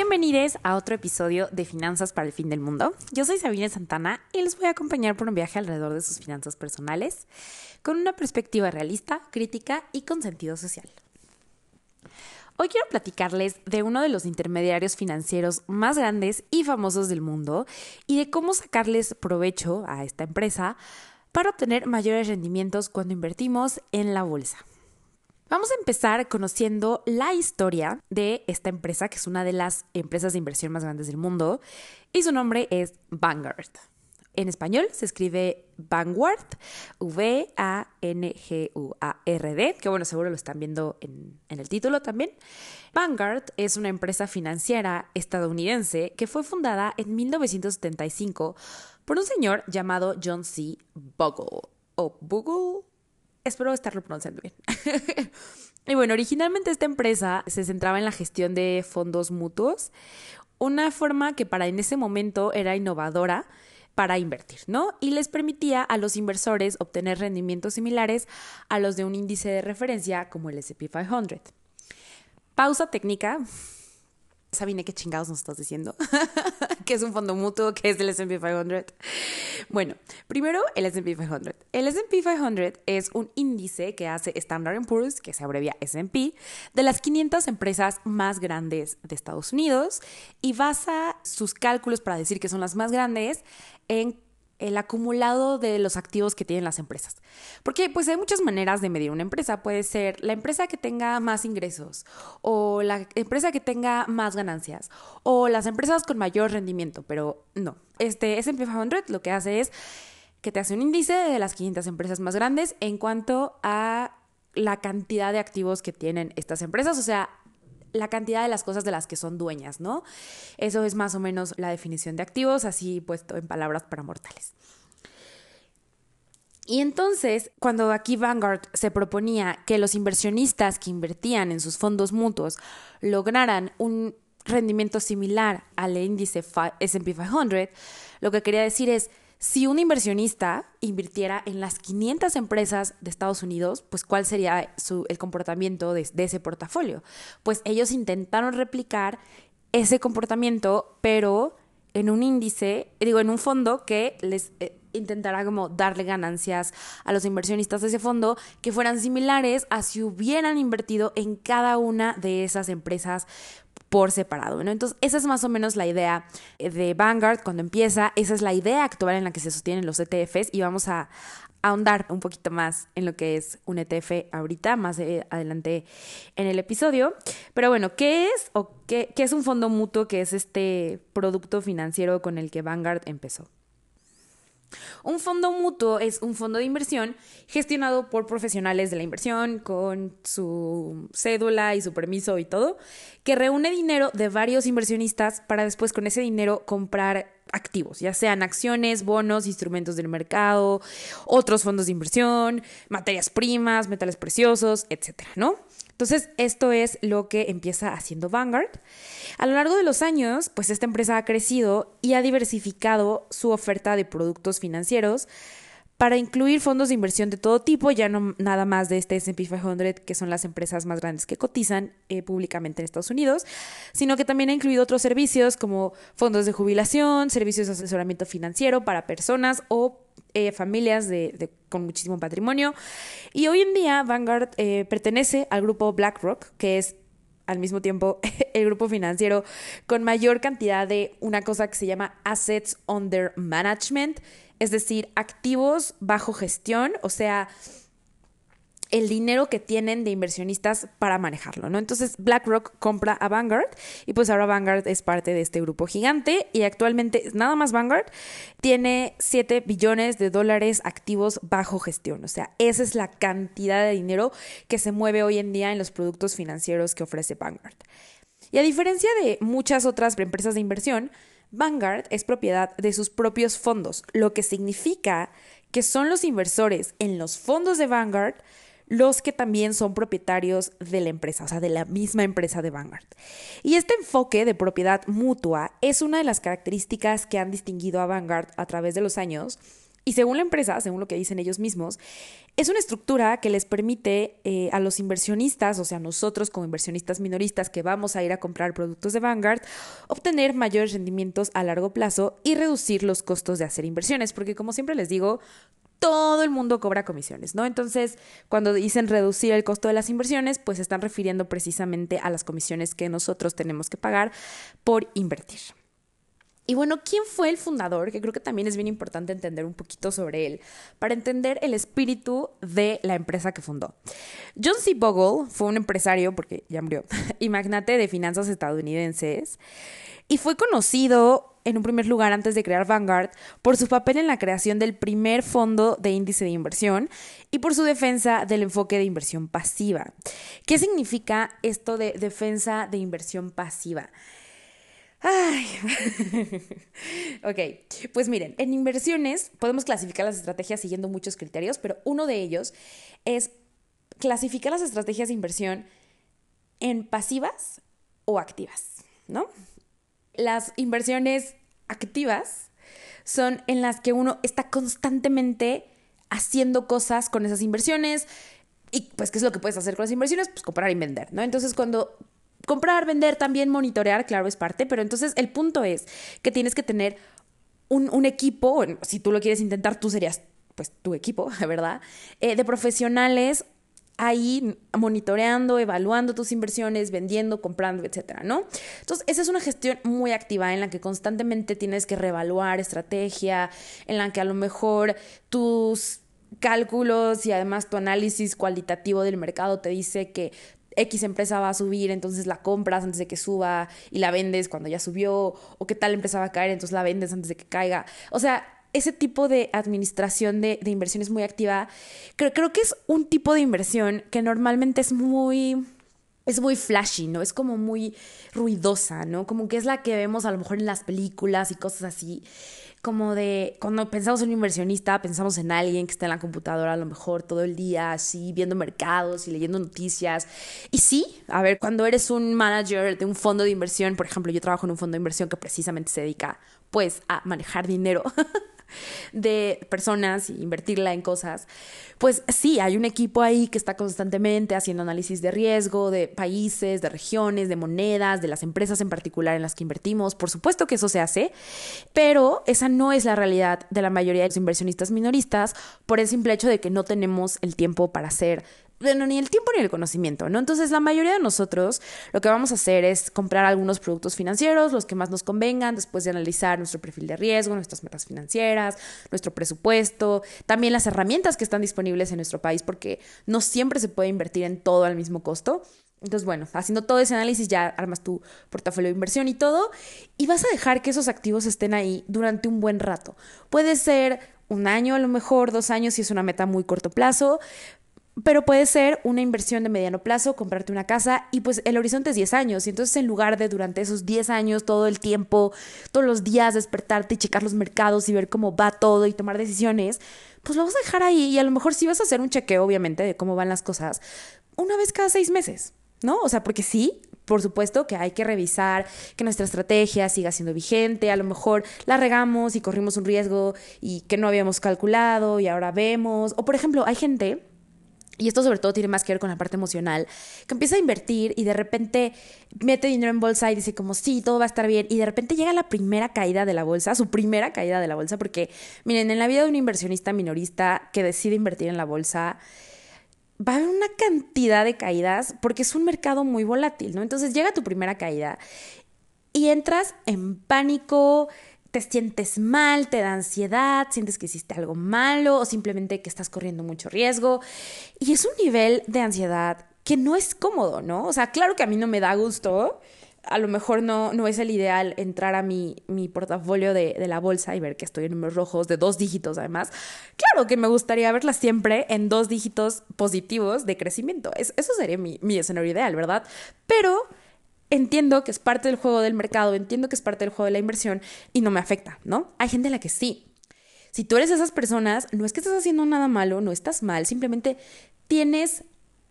Bienvenidos a otro episodio de Finanzas para el Fin del Mundo. Yo soy Sabine Santana y les voy a acompañar por un viaje alrededor de sus finanzas personales con una perspectiva realista, crítica y con sentido social. Hoy quiero platicarles de uno de los intermediarios financieros más grandes y famosos del mundo y de cómo sacarles provecho a esta empresa para obtener mayores rendimientos cuando invertimos en la bolsa. Vamos a empezar conociendo la historia de esta empresa, que es una de las empresas de inversión más grandes del mundo, y su nombre es Vanguard. En español se escribe Vanguard, V-A-N-G-U-A-R-D, que bueno, seguro lo están viendo en, el título también. Vanguard es una empresa financiera estadounidense que fue fundada en 1975 por un señor llamado John C. Bogle, o Bogle, Espero estarlo pronunciando bien. y bueno, originalmente esta empresa se centraba en la gestión de fondos mutuos, una forma que para en ese momento era innovadora para invertir, ¿no? Y les permitía a los inversores obtener rendimientos similares a los de un índice de referencia como el SP 500. Pausa técnica. Sabine, ¿qué chingados nos estás diciendo? que es un fondo mutuo, que es el SP 500. Bueno, primero el SP 500. El SP 500 es un índice que hace Standard Poor's, que se abrevia SP, de las 500 empresas más grandes de Estados Unidos y basa sus cálculos para decir que son las más grandes en el acumulado de los activos que tienen las empresas. Porque pues hay muchas maneras de medir una empresa. Puede ser la empresa que tenga más ingresos o la empresa que tenga más ganancias o las empresas con mayor rendimiento, pero no. Este S&P 500 lo que hace es que te hace un índice de las 500 empresas más grandes en cuanto a la cantidad de activos que tienen estas empresas, o sea, la cantidad de las cosas de las que son dueñas, ¿no? Eso es más o menos la definición de activos, así puesto en palabras para mortales. Y entonces, cuando aquí Vanguard se proponía que los inversionistas que invertían en sus fondos mutuos lograran un rendimiento similar al índice SP 500, lo que quería decir es, si un inversionista invirtiera en las 500 empresas de Estados Unidos, pues cuál sería el comportamiento de, ese portafolio. Pues ellos intentaron replicar ese comportamiento, pero en un índice, digo, en un fondo que les eh, intentará como darle ganancias a los inversionistas de ese fondo que fueran similares a si hubieran invertido en cada una de esas empresas por separado, ¿no? Entonces, esa es más o menos la idea de Vanguard cuando empieza, esa es la idea actual en la que se sostienen los ETFs y vamos a ahondar un poquito más en lo que es un ETF ahorita, más adelante en el episodio. Pero bueno, ¿qué es o qué, qué es un fondo mutuo que es este producto financiero con el que Vanguard empezó? Un fondo mutuo es un fondo de inversión gestionado por profesionales de la inversión con su cédula y su permiso y todo, que reúne dinero de varios inversionistas para después con ese dinero comprar activos, ya sean acciones, bonos, instrumentos del mercado, otros fondos de inversión, materias primas, metales preciosos, etcétera, ¿no? Entonces, esto es lo que empieza haciendo Vanguard. A lo largo de los años, pues esta empresa ha crecido y ha diversificado su oferta de productos financieros para incluir fondos de inversión de todo tipo, ya no nada más de este SP 500, que son las empresas más grandes que cotizan eh, públicamente en Estados Unidos, sino que también ha incluido otros servicios como fondos de jubilación, servicios de asesoramiento financiero para personas o eh, familias de, con muchísimo patrimonio. Y hoy en día Vanguard eh, pertenece al grupo BlackRock, que es al mismo tiempo el grupo financiero con mayor cantidad de una cosa que se llama Assets Under Management, es decir, activos bajo gestión, o sea, el dinero que tienen de inversionistas para manejarlo, ¿no? Entonces BlackRock compra a Vanguard y pues ahora Vanguard es parte de este grupo gigante y actualmente nada más Vanguard tiene 7 billones de dólares activos bajo gestión, o sea, esa es la cantidad de dinero que se mueve hoy en día en los productos financieros que ofrece Vanguard. Y a diferencia de muchas otras empresas de inversión, Vanguard es propiedad de sus propios fondos, lo que significa que son los inversores en los fondos de Vanguard los que también son propietarios de la empresa, o sea, de la misma empresa de Vanguard. Y este enfoque de propiedad mutua es una de las características que han distinguido a Vanguard a través de los años Y según la empresa, según lo que dicen ellos mismos, es una estructura que les permite eh, a los inversionistas, o sea, nosotros como inversionistas minoristas que vamos a ir a comprar productos de Vanguard, obtener mayores rendimientos a largo plazo y reducir los costos de hacer inversiones, porque como siempre les digo, todo el mundo cobra comisiones, ¿no? Entonces, cuando dicen reducir el costo de las inversiones, pues están refiriendo precisamente a las comisiones que nosotros tenemos que pagar por invertir. Y bueno, ¿quién fue el fundador? Que creo que también es bien importante entender un poquito sobre él, para entender el espíritu de la empresa que fundó. John C. Bogle fue un empresario, porque ya murió, y magnate de finanzas estadounidenses, y fue conocido en un primer lugar antes de crear Vanguard por su papel en la creación del primer fondo de índice de inversión y por su defensa del enfoque de inversión pasiva. ¿Qué significa esto de defensa de inversión pasiva? Ay. ok, pues miren, en inversiones podemos clasificar las estrategias siguiendo muchos criterios, pero uno de ellos es clasificar las estrategias de inversión en pasivas o activas, ¿no? Las inversiones activas son en las que uno está constantemente haciendo cosas con esas inversiones. Y pues, ¿qué es lo que puedes hacer con las inversiones? Pues comprar y vender, ¿no? Entonces, cuando comprar, vender, también monitorear, claro, es parte, pero entonces el punto es que tienes que tener un, equipo, si tú lo quieres intentar, tú serías pues tu equipo, ¿verdad? Eh, de profesionales ahí monitoreando, evaluando tus inversiones, vendiendo, comprando, etcétera, ¿no? Entonces, esa es una gestión muy activa en la que constantemente tienes que reevaluar estrategia, en la que a lo mejor tus cálculos y además tu análisis cualitativo del mercado te dice que X empresa va a subir, entonces la compras antes de que suba y la vendes cuando ya subió, o qué tal empresa va a caer, entonces la vendes antes de que caiga. O sea, ese tipo de administración de, de inversión es muy activa. Creo, creo que es un tipo de inversión que normalmente es muy es muy flashy, ¿no? Es como muy ruidosa, ¿no? Como que es la que vemos a lo mejor en las películas y cosas así como de cuando pensamos en un inversionista, pensamos en alguien que está en la computadora a lo mejor todo el día, así, viendo mercados y leyendo noticias. Y sí, a ver, cuando eres un manager de un fondo de inversión, por ejemplo, yo trabajo en un fondo de inversión que precisamente se dedica, pues, a manejar dinero. de personas y invertirla en cosas, pues sí, hay un equipo ahí que está constantemente haciendo análisis de riesgo de países, de regiones, de monedas, de las empresas en particular en las que invertimos. Por supuesto que eso se hace, pero esa no es la realidad de la mayoría de los inversionistas minoristas por el simple hecho de que no tenemos el tiempo para hacer bueno, ni el tiempo ni el conocimiento, ¿no? Entonces, la mayoría de nosotros lo que vamos a hacer es comprar algunos productos financieros, los que más nos convengan, después de analizar nuestro perfil de riesgo, nuestras metas financieras, nuestro presupuesto, también las herramientas que están disponibles en nuestro país, porque no siempre se puede invertir en todo al mismo costo. Entonces, bueno, haciendo todo ese análisis ya armas tu portafolio de inversión y todo, y vas a dejar que esos activos estén ahí durante un buen rato. Puede ser un año, a lo mejor dos años si es una meta muy corto plazo, pero puede ser una inversión de mediano plazo, comprarte una casa y pues el horizonte es 10 años. Y entonces en lugar de durante esos 10 años, todo el tiempo, todos los días despertarte y checar los mercados y ver cómo va todo y tomar decisiones, pues lo vas a dejar ahí y a lo mejor sí vas a hacer un chequeo, obviamente, de cómo van las cosas una vez cada seis meses, ¿no? O sea, porque sí, por supuesto que hay que revisar que nuestra estrategia siga siendo vigente, a lo mejor la regamos y corrimos un riesgo y que no habíamos calculado y ahora vemos, o por ejemplo, hay gente y esto sobre todo tiene más que ver con la parte emocional, que empieza a invertir y de repente mete dinero en bolsa y dice como sí, todo va a estar bien y de repente llega la primera caída de la bolsa, su primera caída de la bolsa, porque miren, en la vida de un inversionista minorista que decide invertir en la bolsa, va a haber una cantidad de caídas porque es un mercado muy volátil, ¿no? Entonces llega tu primera caída y entras en pánico, te sientes mal, te da ansiedad, sientes que hiciste algo malo o simplemente que estás corriendo mucho riesgo. Y es un nivel de ansiedad que no es cómodo, ¿no? O sea, claro que a mí no me da gusto. A lo mejor no, no es el ideal entrar a mi, mi portafolio de, de, la bolsa y ver que estoy en números rojos de dos dígitos además. Claro que me gustaría verla siempre en dos dígitos positivos de crecimiento. Es, eso sería mi, mi escenario ideal, ¿verdad? Pero entiendo que es parte del juego del mercado, entiendo que es parte del juego de la inversión y no me afecta, ¿no? Hay gente a la que sí. Si tú eres esas personas, no es que estés haciendo nada malo, no estás mal, simplemente tienes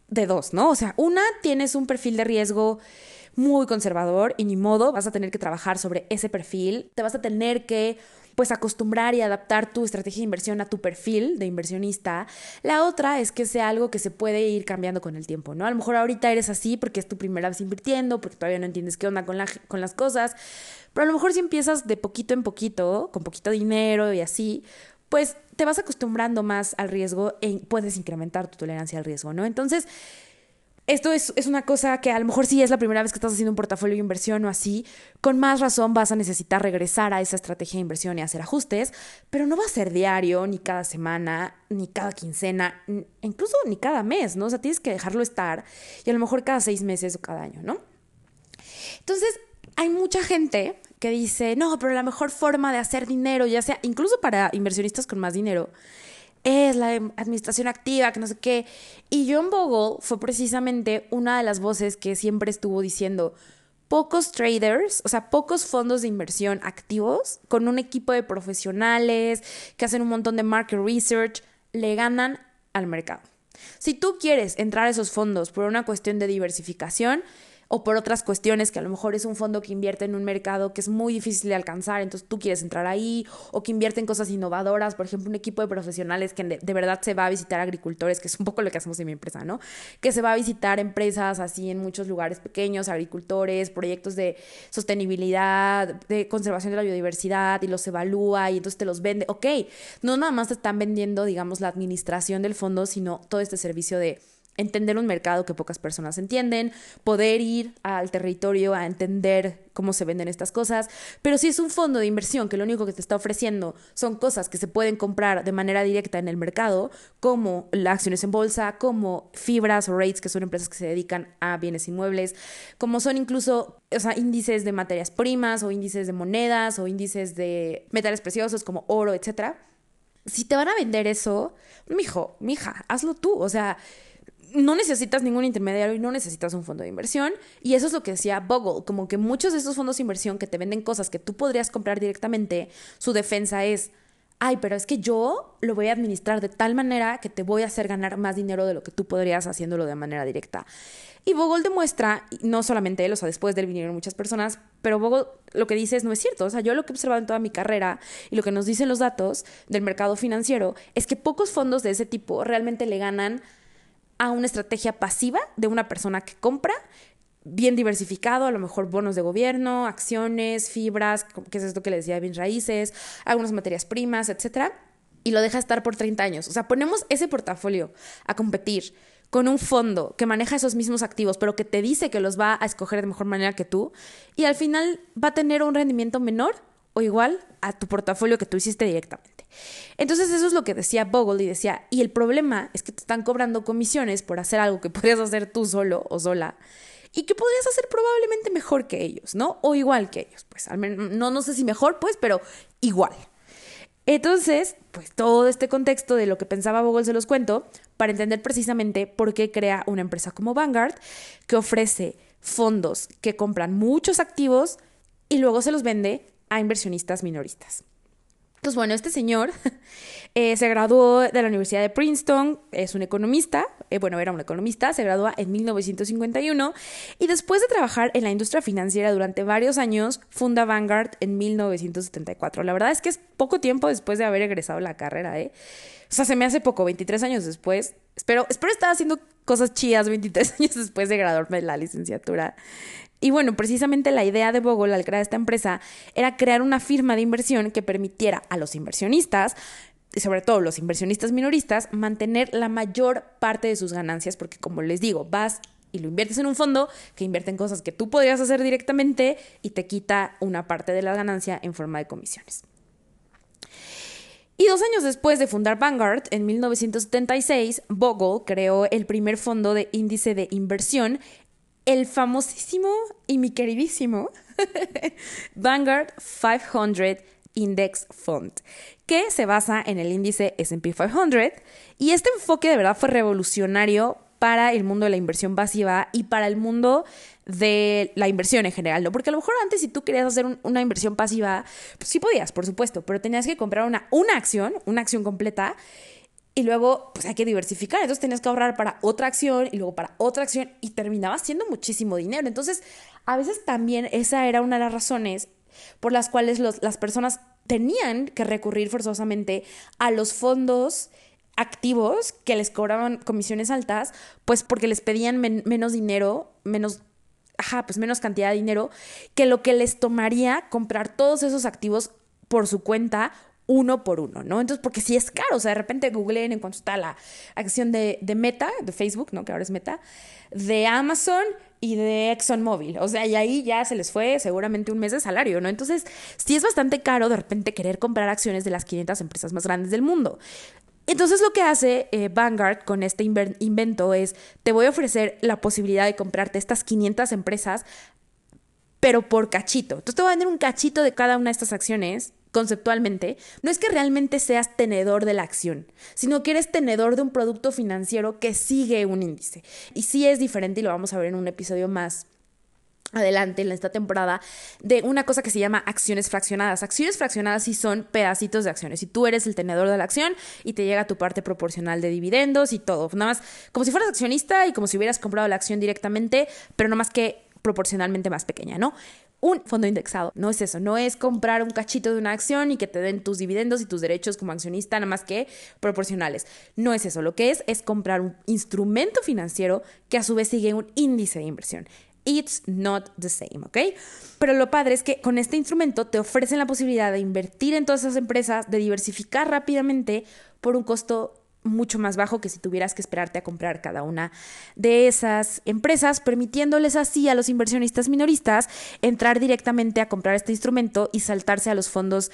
de dos, ¿no? O sea, una, tienes un perfil de riesgo muy conservador y ni modo, vas a tener que trabajar sobre ese perfil, te vas a tener que pues acostumbrar y adaptar tu estrategia de inversión a tu perfil de inversionista. La otra es que sea algo que se puede ir cambiando con el tiempo, ¿no? A lo mejor ahorita eres así porque es tu primera vez invirtiendo, porque todavía no entiendes qué onda con, la, con las cosas, pero a lo mejor si empiezas de poquito en poquito, con poquito dinero y así, pues te vas acostumbrando más al riesgo y puedes incrementar tu tolerancia al riesgo, ¿no? Entonces, esto es, una cosa que a lo mejor sí es la primera vez que estás haciendo un portafolio de inversión o así, con más razón vas a necesitar regresar a esa estrategia de inversión y hacer ajustes, pero no va a ser diario, ni cada semana, ni cada quincena, incluso ni cada mes, ¿no? O sea, tienes que dejarlo estar y a lo mejor cada seis meses o cada año, ¿no? Entonces, hay mucha gente que dice, no, pero la mejor forma de hacer dinero, ya sea incluso para inversionistas con más dinero, es la administración activa, que no sé qué. Y John Bogle fue precisamente una de las voces que siempre estuvo diciendo, pocos traders, o sea, pocos fondos de inversión activos, con un equipo de profesionales que hacen un montón de market research, le ganan al mercado. Si tú quieres entrar a esos fondos por una cuestión de diversificación, o por otras cuestiones que a lo mejor es un fondo que invierte en un mercado que es muy difícil de alcanzar, entonces tú quieres entrar ahí, o que invierte en cosas innovadoras, por ejemplo, un equipo de profesionales que de, verdad se va a visitar agricultores, que es un poco lo que hacemos en mi empresa, ¿no? Que se va a visitar empresas así en muchos lugares pequeños, agricultores, proyectos de sostenibilidad, de conservación de la biodiversidad, y los evalúa y entonces te los vende. Ok, no nada más te están vendiendo, digamos, la administración del fondo, sino todo este servicio de entender un mercado que pocas personas entienden, poder ir al territorio a entender cómo se venden estas cosas, pero si es un fondo de inversión que lo único que te está ofreciendo son cosas que se pueden comprar de manera directa en el mercado, como las acciones en bolsa, como fibras o rates, que son empresas que se dedican a bienes inmuebles, como son incluso o sea, índices de materias primas o índices de monedas o índices de metales preciosos como oro, etcétera. Si te van a vender eso, mijo, mija, hazlo tú, o sea, no necesitas ningún intermediario y no necesitas un fondo de inversión. Y eso es lo que decía Bogle, como que muchos de esos fondos de inversión que te venden cosas que tú podrías comprar directamente, su defensa es, ay, pero es que yo lo voy a administrar de tal manera que te voy a hacer ganar más dinero de lo que tú podrías haciéndolo de manera directa. Y Bogle demuestra, no solamente él, o sea, después de él vinieron muchas personas, pero Bogle lo que dice es no es cierto. O sea, yo lo que he observado en toda mi carrera y lo que nos dicen los datos del mercado financiero es que pocos fondos de ese tipo realmente le ganan a una estrategia pasiva de una persona que compra bien diversificado, a lo mejor bonos de gobierno, acciones, fibras, que es esto que le decía, bien raíces, algunas materias primas, etcétera, y lo deja estar por 30 años. O sea, ponemos ese portafolio a competir con un fondo que maneja esos mismos activos, pero que te dice que los va a escoger de mejor manera que tú, y al final va a tener un rendimiento menor o igual a tu portafolio que tú hiciste directamente. Entonces eso es lo que decía Bogle y decía, y el problema es que te están cobrando comisiones por hacer algo que podrías hacer tú solo o sola y que podrías hacer probablemente mejor que ellos, ¿no? O igual que ellos, pues al menos, no, no sé si mejor, pues, pero igual. Entonces, pues todo este contexto de lo que pensaba Bogle se los cuento para entender precisamente por qué crea una empresa como Vanguard que ofrece fondos que compran muchos activos y luego se los vende a inversionistas minoristas. Pues bueno, este señor eh, se graduó de la Universidad de Princeton, es un economista, eh, bueno, era un economista, se graduó en 1951 y después de trabajar en la industria financiera durante varios años, funda Vanguard en 1974. La verdad es que es poco tiempo después de haber egresado la carrera, ¿eh? O sea, se me hace poco, 23 años después. Espero, espero estar haciendo cosas chidas 23 años después de graduarme de la licenciatura. Y bueno, precisamente la idea de Bogle al crear esta empresa era crear una firma de inversión que permitiera a los inversionistas, y sobre todo los inversionistas minoristas, mantener la mayor parte de sus ganancias, porque como les digo, vas y lo inviertes en un fondo que invierte en cosas que tú podrías hacer directamente y te quita una parte de la ganancia en forma de comisiones. Y dos años después de fundar Vanguard, en 1976, Bogle creó el primer fondo de índice de inversión el famosísimo y mi queridísimo Vanguard 500 Index Fund, que se basa en el índice SP 500 y este enfoque de verdad fue revolucionario para el mundo de la inversión pasiva y para el mundo de la inversión en general, ¿no? Porque a lo mejor antes si tú querías hacer una inversión pasiva, pues sí podías, por supuesto, pero tenías que comprar una, una acción, una acción completa y luego, pues hay que diversificar. Entonces tenías que ahorrar para otra acción y luego para otra acción y terminaba siendo muchísimo dinero. Entonces, a veces también esa era una de las razones por las cuales las personas tenían que recurrir forzosamente a los fondos activos que les cobraban comisiones altas, pues porque les pedían menos dinero, menos ajá, pues menos cantidad de dinero que lo que les tomaría comprar todos esos activos por su cuenta uno por uno, ¿no? Entonces, porque si es caro, o sea, de repente googleen en cuanto está la acción de, Meta, de Facebook, ¿no? Que ahora es Meta, de Amazon y de ExxonMobil, o sea, y ahí ya se les fue seguramente un mes de salario, ¿no? Entonces, sí es bastante caro de repente querer comprar acciones de las 500 empresas más grandes del mundo. Entonces lo que hace eh, Vanguard con este invento es, te voy a ofrecer la posibilidad de comprarte estas 500 empresas, pero por cachito. Entonces te voy a vender un cachito de cada una de estas acciones conceptualmente, no es que realmente seas tenedor de la acción, sino que eres tenedor de un producto financiero que sigue un índice. Y sí es diferente y lo vamos a ver en un episodio más adelante en esta temporada de una cosa que se llama acciones fraccionadas. Acciones fraccionadas sí son pedacitos de acciones. Y tú eres el tenedor de la acción y te llega tu parte proporcional de dividendos y todo. Nada más como si fueras accionista y como si hubieras comprado la acción directamente, pero no más que proporcionalmente más pequeña, ¿no? Un fondo indexado, no es eso, no es comprar un cachito de una acción y que te den tus dividendos y tus derechos como accionista, nada más que proporcionales. No es eso, lo que es es comprar un instrumento financiero que a su vez sigue un índice de inversión. It's not the same, ¿ok? Pero lo padre es que con este instrumento te ofrecen la posibilidad de invertir en todas esas empresas, de diversificar rápidamente por un costo mucho más bajo que si tuvieras que esperarte a comprar cada una de esas empresas, permitiéndoles así a los inversionistas minoristas entrar directamente a comprar este instrumento y saltarse a los fondos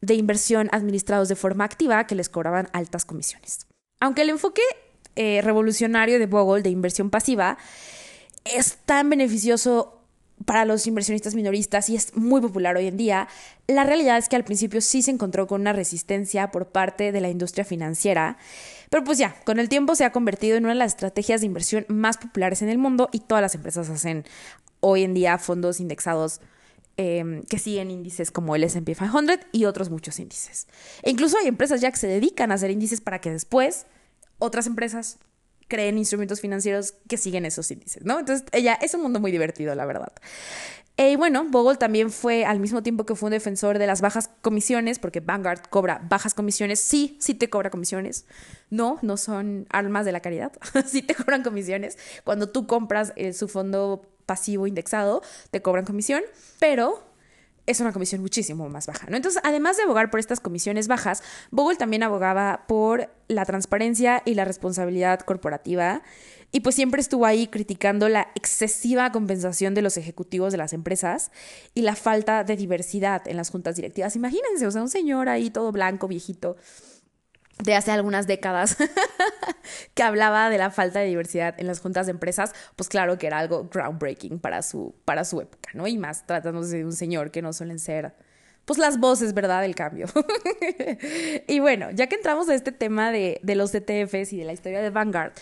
de inversión administrados de forma activa que les cobraban altas comisiones. Aunque el enfoque eh, revolucionario de Bogle de inversión pasiva es tan beneficioso para los inversionistas minoristas y es muy popular hoy en día, la realidad es que al principio sí se encontró con una resistencia por parte de la industria financiera, pero pues ya, con el tiempo se ha convertido en una de las estrategias de inversión más populares en el mundo y todas las empresas hacen hoy en día fondos indexados em, que siguen índices como el SP 500 y otros muchos índices. E incluso hay empresas ya que se dedican a hacer índices para que después otras empresas creen instrumentos financieros que siguen esos índices, ¿no? Entonces, ella es un mundo muy divertido, la verdad. Y bueno, Bogle también fue, al mismo tiempo que fue un defensor de las bajas comisiones, porque Vanguard cobra bajas comisiones, sí, sí te cobra comisiones. No, no son armas de la caridad, sí te cobran comisiones. Cuando tú compras eh, su fondo pasivo indexado, te cobran comisión, pero es una comisión muchísimo más baja, ¿no? Entonces, además de abogar por estas comisiones bajas, Bogle también abogaba por la transparencia y la responsabilidad corporativa y pues siempre estuvo ahí criticando la excesiva compensación de los ejecutivos de las empresas y la falta de diversidad en las juntas directivas. Imagínense, o sea, un señor ahí todo blanco, viejito, de hace algunas décadas que hablaba de la falta de diversidad en las juntas de empresas, pues claro que era algo groundbreaking para su, para su época, ¿no? Y más tratándose de un señor que no suelen ser, pues las voces, ¿verdad?, del cambio. y bueno, ya que entramos a este tema de, de los ETFs y de la historia de Vanguard,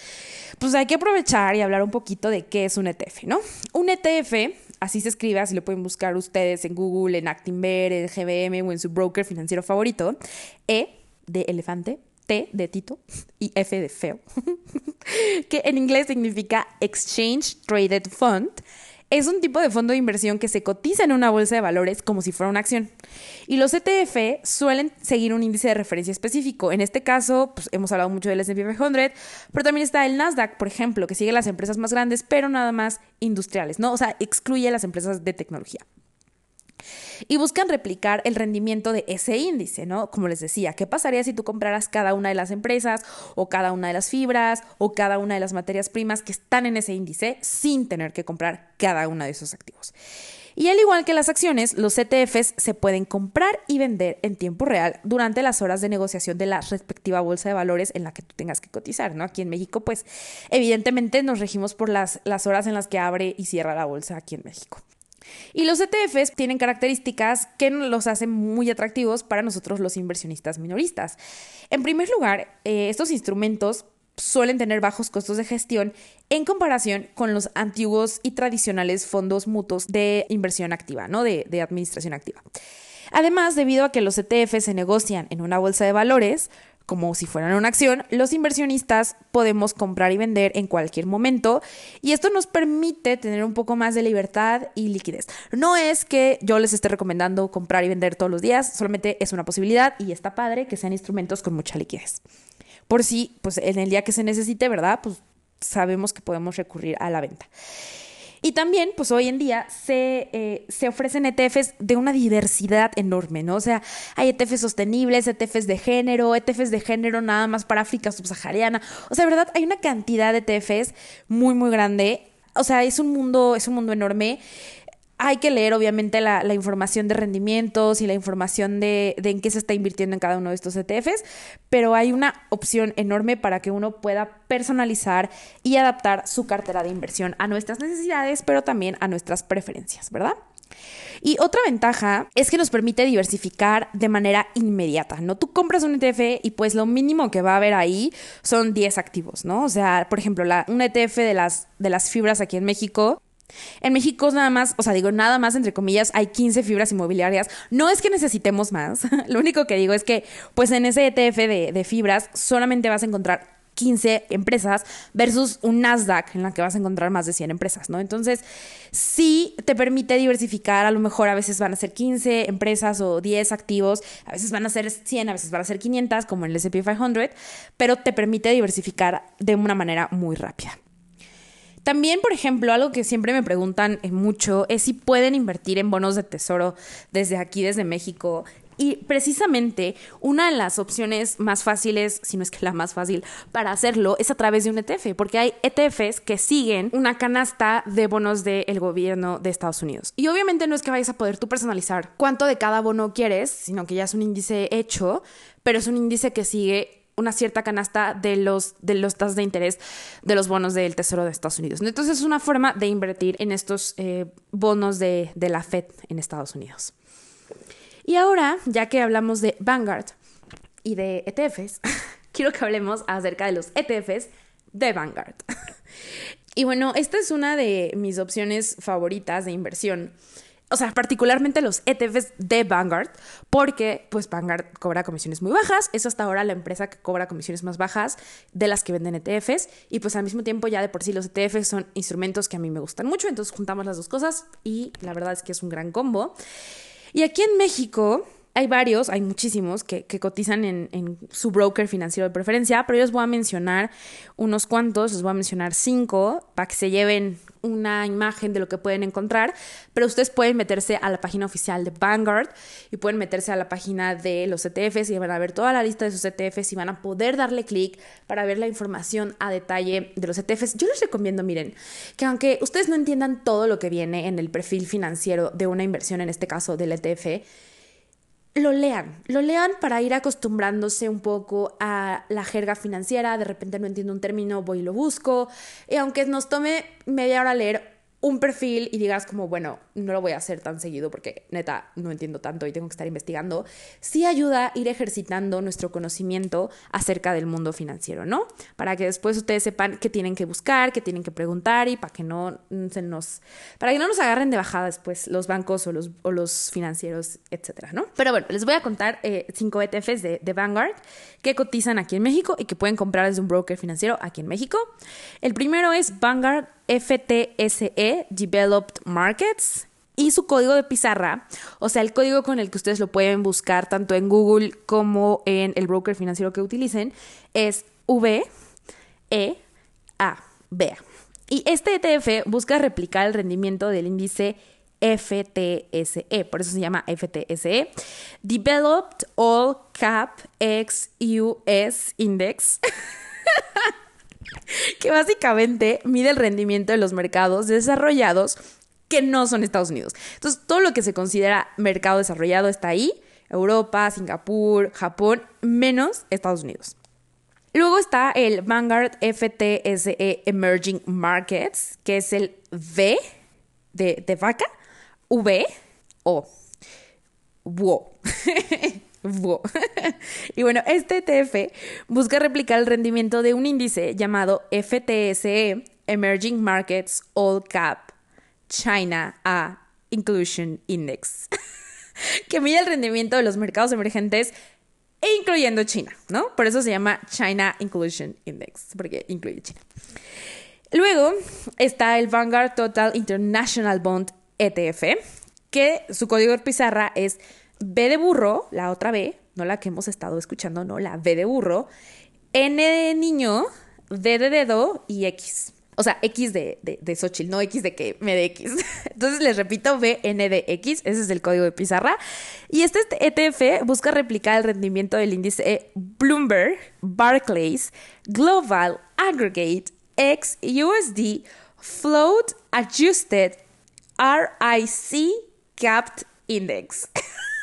pues hay que aprovechar y hablar un poquito de qué es un ETF, ¿no? Un ETF así se escribe, así lo pueden buscar ustedes en Google, en Actinver, en GBM o en su broker financiero favorito. E de elefante, T de Tito y F de feo, que en inglés significa Exchange Traded Fund. Es un tipo de fondo de inversión que se cotiza en una bolsa de valores como si fuera una acción. Y los ETF suelen seguir un índice de referencia específico. En este caso, pues, hemos hablado mucho del S&P 500, pero también está el Nasdaq, por ejemplo, que sigue las empresas más grandes, pero nada más industriales, ¿no? O sea, excluye las empresas de tecnología y buscan replicar el rendimiento de ese índice, ¿no? Como les decía, ¿qué pasaría si tú compraras cada una de las empresas o cada una de las fibras o cada una de las materias primas que están en ese índice sin tener que comprar cada uno de esos activos? Y al igual que las acciones, los ETFs se pueden comprar y vender en tiempo real durante las horas de negociación de la respectiva bolsa de valores en la que tú tengas que cotizar, ¿no? Aquí en México, pues evidentemente nos regimos por las, las horas en las que abre y cierra la bolsa aquí en México. Y los ETFs tienen características que los hacen muy atractivos para nosotros los inversionistas minoristas. En primer lugar, eh, estos instrumentos suelen tener bajos costos de gestión en comparación con los antiguos y tradicionales fondos mutuos de inversión activa, ¿no? De, de administración activa. Además, debido a que los ETFs se negocian en una bolsa de valores, como si fueran una acción, los inversionistas podemos comprar y vender en cualquier momento y esto nos permite tener un poco más de libertad y liquidez. No es que yo les esté recomendando comprar y vender todos los días, solamente es una posibilidad y está padre que sean instrumentos con mucha liquidez. Por si, pues en el día que se necesite, ¿verdad? Pues sabemos que podemos recurrir a la venta. Y también, pues hoy en día se, eh, se ofrecen ETFs de una diversidad enorme, ¿no? O sea, hay ETFs sostenibles, ETFs de género, ETFs de género nada más para África subsahariana. O sea, verdad, hay una cantidad de ETFs muy, muy grande. O sea, es un mundo, es un mundo enorme hay que leer obviamente la, información de rendimientos y la información de, en qué se está invirtiendo en cada uno de estos ETFs, pero hay una opción enorme para que uno pueda personalizar y adaptar su cartera de inversión a nuestras necesidades, pero también a nuestras preferencias, ¿verdad? Y otra ventaja es que nos permite diversificar de manera inmediata, ¿no? Tú compras un ETF y pues lo mínimo que va a haber ahí son 10 activos, ¿no? O sea, por ejemplo, la, un ETF de las, de las fibras aquí en México en México nada más, o sea, digo nada más entre comillas, hay 15 fibras inmobiliarias. No es que necesitemos más, lo único que digo es que pues en ese ETF de, fibras solamente vas a encontrar 15 empresas versus un Nasdaq en la que vas a encontrar más de 100 empresas, ¿no? Entonces, sí te permite diversificar, a lo mejor a veces van a ser 15 empresas o 10 activos, a veces van a ser 100, a veces van a ser 500, como en el SP 500, pero te permite diversificar de una manera muy rápida. También, por ejemplo, algo que siempre me preguntan mucho es si pueden invertir en bonos de tesoro desde aquí, desde México. Y precisamente una de las opciones más fáciles, si no es que la más fácil, para hacerlo es a través de un ETF, porque hay ETFs que siguen una canasta de bonos del gobierno de Estados Unidos. Y obviamente no es que vayas a poder tú personalizar cuánto de cada bono quieres, sino que ya es un índice hecho, pero es un índice que sigue una cierta canasta de los, de los tasas de interés de los bonos del Tesoro de Estados Unidos. Entonces es una forma de invertir en estos eh, bonos de, de la Fed en Estados Unidos. Y ahora, ya que hablamos de Vanguard y de ETFs, quiero que hablemos acerca de los ETFs de Vanguard. y bueno, esta es una de mis opciones favoritas de inversión o sea, particularmente los ETFs de Vanguard, porque pues Vanguard cobra comisiones muy bajas, es hasta ahora la empresa que cobra comisiones más bajas de las que venden ETFs y pues al mismo tiempo ya de por sí los ETFs son instrumentos que a mí me gustan mucho, entonces juntamos las dos cosas y la verdad es que es un gran combo. Y aquí en México hay varios, hay muchísimos que, cotizan en, su broker financiero de preferencia, pero yo les voy a mencionar unos cuantos, les voy a mencionar cinco para que se lleven una imagen de lo que pueden encontrar, pero ustedes pueden meterse a la página oficial de Vanguard y pueden meterse a la página de los ETFs y van a ver toda la lista de sus ETFs y van a poder darle clic para ver la información a detalle de los ETFs. Yo les recomiendo, miren, que aunque ustedes no entiendan todo lo que viene en el perfil financiero de una inversión, en este caso del ETF, lo lean, lo lean para ir acostumbrándose un poco a la jerga financiera, de repente no entiendo un término, voy y lo busco, y aunque nos tome media hora leer, un perfil y digas como, bueno, no lo voy a hacer tan seguido porque neta no entiendo tanto y tengo que estar investigando, sí ayuda a ir ejercitando nuestro conocimiento acerca del mundo financiero, ¿no? Para que después ustedes sepan qué tienen que buscar, qué tienen que preguntar y para que no se nos, para que no nos agarren de bajada después los bancos o los, o los financieros, etcétera, ¿no? Pero bueno, les voy a contar eh, cinco ETFs de, de Vanguard que cotizan aquí en México y que pueden comprar desde un broker financiero aquí en México. El primero es Vanguard FTSE Developed Markets y su código de pizarra, o sea, el código con el que ustedes lo pueden buscar tanto en Google como en el broker financiero que utilicen, es V E A B. Y este ETF busca replicar el rendimiento del índice FTSE, por eso se llama FTSE, Developed All Cap X US Index. que básicamente mide el rendimiento de los mercados desarrollados que no son Estados Unidos. Entonces, todo lo que se considera mercado desarrollado está ahí, Europa, Singapur, Japón, menos Estados Unidos. Luego está el Vanguard FTSE Emerging Markets, que es el V de, vaca, V o WO. y bueno, este ETF busca replicar el rendimiento de un índice llamado FTSE Emerging Markets All Cap China A Inclusion Index, que mide el rendimiento de los mercados emergentes incluyendo China, ¿no? Por eso se llama China Inclusion Index, porque incluye China. Luego está el Vanguard Total International Bond ETF, que su código de pizarra es B de burro, la otra B, no la que hemos estado escuchando, no, la B de burro, N de niño, D de dedo y X. O sea, X de, de, de Xochitl, no X de que me dé X. Entonces les repito, BNDX, ese es el código de pizarra. Y este ETF busca replicar el rendimiento del índice Bloomberg, Barclays, Global Aggregate, X USD, Float Adjusted RIC Capped Index.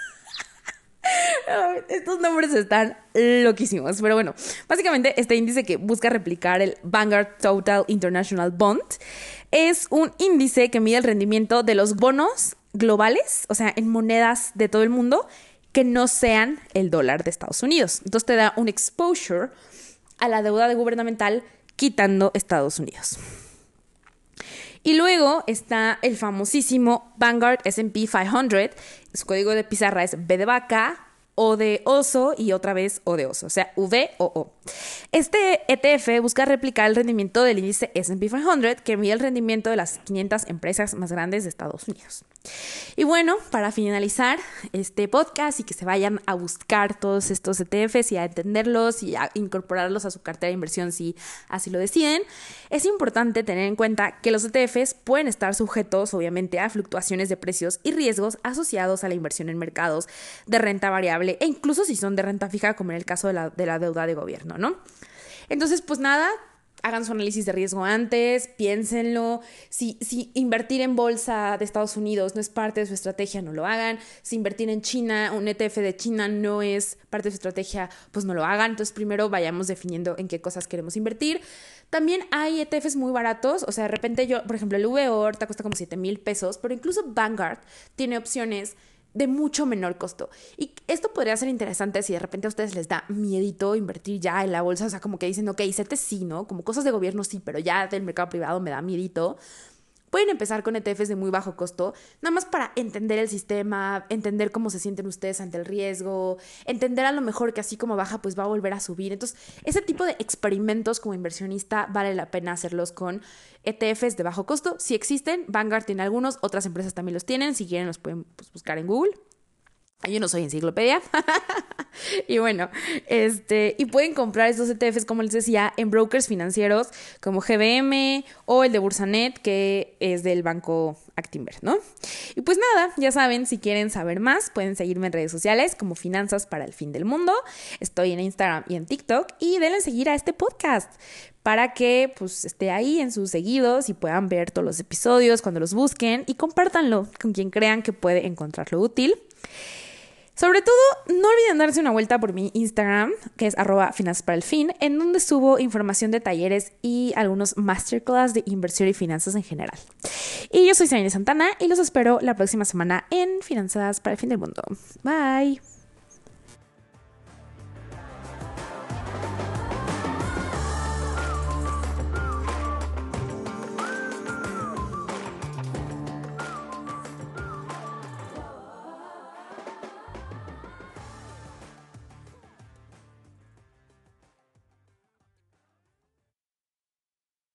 Estos nombres están loquísimos, pero bueno, básicamente este índice que busca replicar el Vanguard Total International Bond es un índice que mide el rendimiento de los bonos globales, o sea, en monedas de todo el mundo que no sean el dólar de Estados Unidos. Entonces te da un exposure a la deuda gubernamental quitando Estados Unidos. Y luego está el famosísimo Vanguard SP 500. Su código de pizarra es B de vaca, o de oso y otra vez O de oso, o sea, V o O. Este ETF busca replicar el rendimiento del índice SP 500 que mide el rendimiento de las 500 empresas más grandes de Estados Unidos. Y bueno, para finalizar este podcast y que se vayan a buscar todos estos ETFs y a entenderlos y a incorporarlos a su cartera de inversión si así lo deciden, es importante tener en cuenta que los ETFs pueden estar sujetos obviamente a fluctuaciones de precios y riesgos asociados a la inversión en mercados de renta variable e incluso si son de renta fija como en el caso de la, de la deuda de gobierno, ¿no? Entonces, pues nada, hagan su análisis de riesgo antes, piénsenlo. Si, si, invertir en bolsa de Estados Unidos no es parte de su estrategia, no lo hagan. Si invertir en China, un ETF de China no es parte de su estrategia, pues no lo hagan. Entonces primero vayamos definiendo en qué cosas queremos invertir. También hay ETFs muy baratos, o sea, de repente yo, por ejemplo, el VOR te cuesta como 7 mil pesos, pero incluso Vanguard tiene opciones de mucho menor costo. Y esto podría ser interesante si de repente a ustedes les da miedito invertir ya en la bolsa, o sea, como que dicen, ok, CETES sí, ¿no? Como cosas de gobierno sí, pero ya del mercado privado me da miedito. Pueden empezar con ETFs de muy bajo costo, nada más para entender el sistema, entender cómo se sienten ustedes ante el riesgo, entender a lo mejor que así como baja, pues va a volver a subir. Entonces, ese tipo de experimentos como inversionista vale la pena hacerlos con ETFs de bajo costo. Si existen, Vanguard tiene algunos, otras empresas también los tienen. Si quieren, los pueden pues, buscar en Google. Yo no soy enciclopedia. y bueno, este, y pueden comprar estos ETFs, como les decía, en brokers financieros como GBM o el de Bursanet, que es del banco Actinver, ¿no? Y pues nada, ya saben, si quieren saber más, pueden seguirme en redes sociales como Finanzas para el Fin del Mundo. Estoy en Instagram y en TikTok y denle seguir a este podcast para que pues esté ahí en sus seguidos y puedan ver todos los episodios cuando los busquen y compártanlo con quien crean que puede encontrarlo útil. Sobre todo, no olviden darse una vuelta por mi Instagram, que es arroba finanzas para el fin, en donde subo información de talleres y algunos masterclass de inversión y finanzas en general. Y yo soy Sarina Santana y los espero la próxima semana en Finanzas para el fin del mundo. Bye.